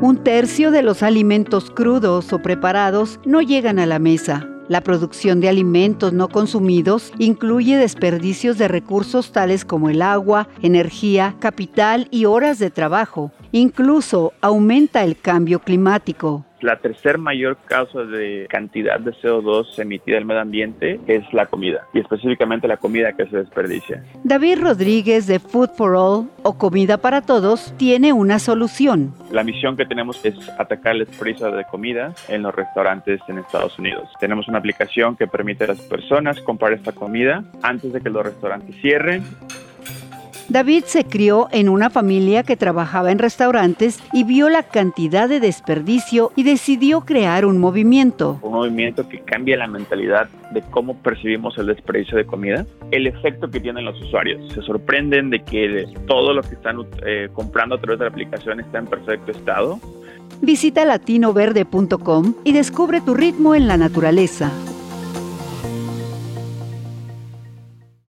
Un tercio de los alimentos crudos o preparados no llegan a la mesa. La producción de alimentos no consumidos incluye desperdicios de recursos tales como el agua, energía, capital y horas de trabajo. Incluso aumenta el cambio climático. La tercer mayor causa de cantidad de CO2 emitida al medio ambiente es la comida, y específicamente la comida que se desperdicia. David Rodríguez de Food for All o Comida para Todos tiene una solución. La misión que tenemos es atacar el desperdicio de comida en los restaurantes en Estados Unidos. Tenemos una aplicación que permite a las personas comprar esta comida antes de que los restaurantes cierren David se crió en una familia que trabajaba en restaurantes y vio la cantidad de desperdicio y decidió crear un movimiento. Un movimiento que cambia la mentalidad de cómo percibimos el desperdicio de comida, el efecto que tienen los usuarios. Se sorprenden de que todo lo que están eh, comprando a través de la aplicación está en perfecto estado. Visita latinoverde.com y descubre tu ritmo en la naturaleza.